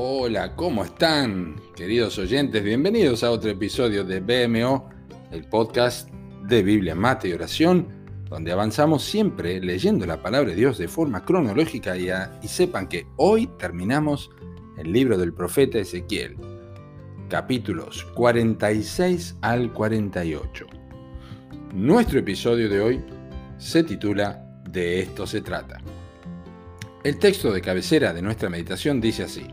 Hola, ¿cómo están, queridos oyentes? Bienvenidos a otro episodio de BMO, el podcast de Biblia, Mate y Oración, donde avanzamos siempre leyendo la palabra de Dios de forma cronológica y, y sepan que hoy terminamos el libro del profeta Ezequiel, capítulos 46 al 48. Nuestro episodio de hoy se titula De esto se trata. El texto de cabecera de nuestra meditación dice así,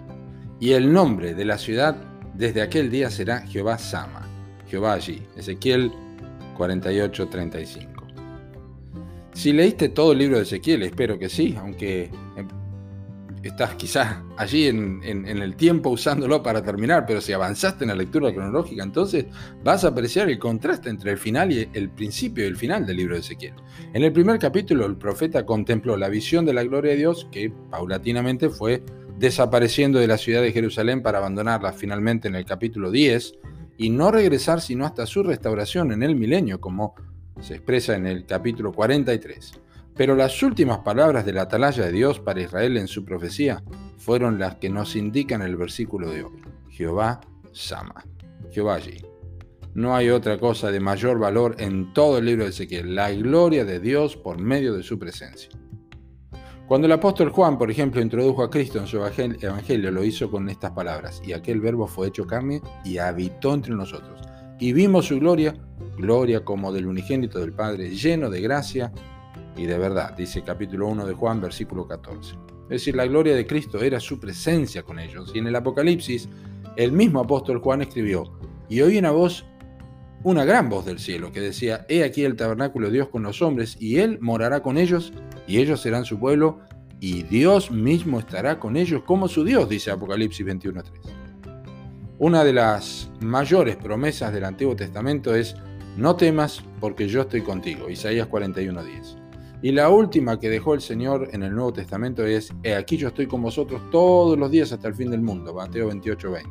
y el nombre de la ciudad desde aquel día será Jehová Sama, Jehová allí, Ezequiel 48:35. Si leíste todo el libro de Ezequiel, espero que sí, aunque estás quizás allí en, el tiempo usándolo para terminar, pero si avanzaste en la lectura cronológica, entonces vas a apreciar el contraste entre el final y el principio y el final del libro de Ezequiel. En el primer capítulo, el profeta contempló la visión de la gloria de Dios que paulatinamente fue desapareciendo de la ciudad de Jerusalén para abandonarla finalmente en el capítulo 10 y no regresar sino hasta su restauración en el milenio, como se expresa en el capítulo 43. Pero las últimas palabras de la atalaya de Dios para Israel en su profecía fueron las que nos indican el versículo de hoy. Jehová Sama. Jehová allí. No hay otra cosa de mayor valor en todo el libro de Ezequiel, la gloria de Dios por medio de su presencia. Cuando el apóstol Juan, por ejemplo, introdujo a Cristo en su evangelio, lo hizo con estas palabras, y aquel verbo fue hecho carne y habitó entre nosotros. Y vimos su gloria, gloria como del unigénito del Padre, lleno de gracia y de verdad, dice capítulo 1 de Juan, versículo 14. Es decir, la gloria de Cristo era su presencia con ellos. Y en el Apocalipsis, el mismo apóstol Juan escribió, y oí una voz, una gran voz del cielo, que decía, He aquí el tabernáculo de Dios con los hombres, y Él morará con ellos, y ellos serán su pueblo, y Dios mismo estará con ellos como su Dios, dice Apocalipsis 21.3. Una de las mayores promesas del Antiguo Testamento es, no temas porque yo estoy contigo, Isaías 41.10. Y la última que dejó el Señor en el Nuevo Testamento es, He aquí yo estoy con vosotros todos los días hasta el fin del mundo, Mateo 28, 20.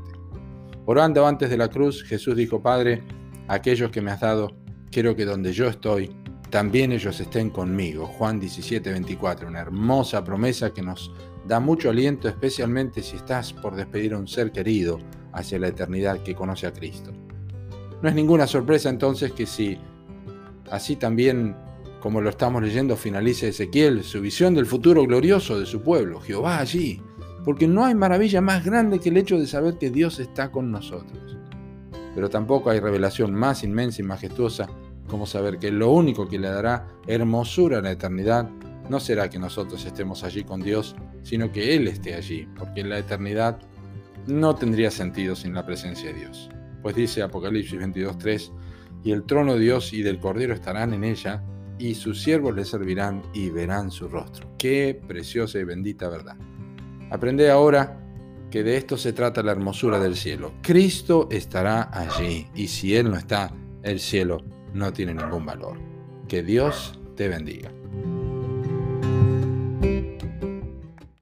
Orando antes de la cruz, Jesús dijo, Padre, aquellos que me has dado, quiero que donde yo estoy, también ellos estén conmigo. Juan 17, 24, una hermosa promesa que nos da mucho aliento, especialmente si estás por despedir a un ser querido hacia la eternidad que conoce a Cristo. No es ninguna sorpresa entonces que si así también como lo estamos leyendo, finaliza Ezequiel, su visión del futuro glorioso de su pueblo, Jehová allí, porque no hay maravilla más grande que el hecho de saber que Dios está con nosotros. Pero tampoco hay revelación más inmensa y majestuosa como saber que lo único que le dará hermosura a la eternidad no será que nosotros estemos allí con Dios, sino que Él esté allí, porque la eternidad no tendría sentido sin la presencia de Dios. Pues dice Apocalipsis 22.3, y el trono de Dios y del Cordero estarán en ella, y sus siervos le servirán y verán su rostro. Qué preciosa y bendita verdad. Aprende ahora que de esto se trata la hermosura del cielo. Cristo estará allí y si Él no está, el cielo no tiene ningún valor. Que Dios te bendiga.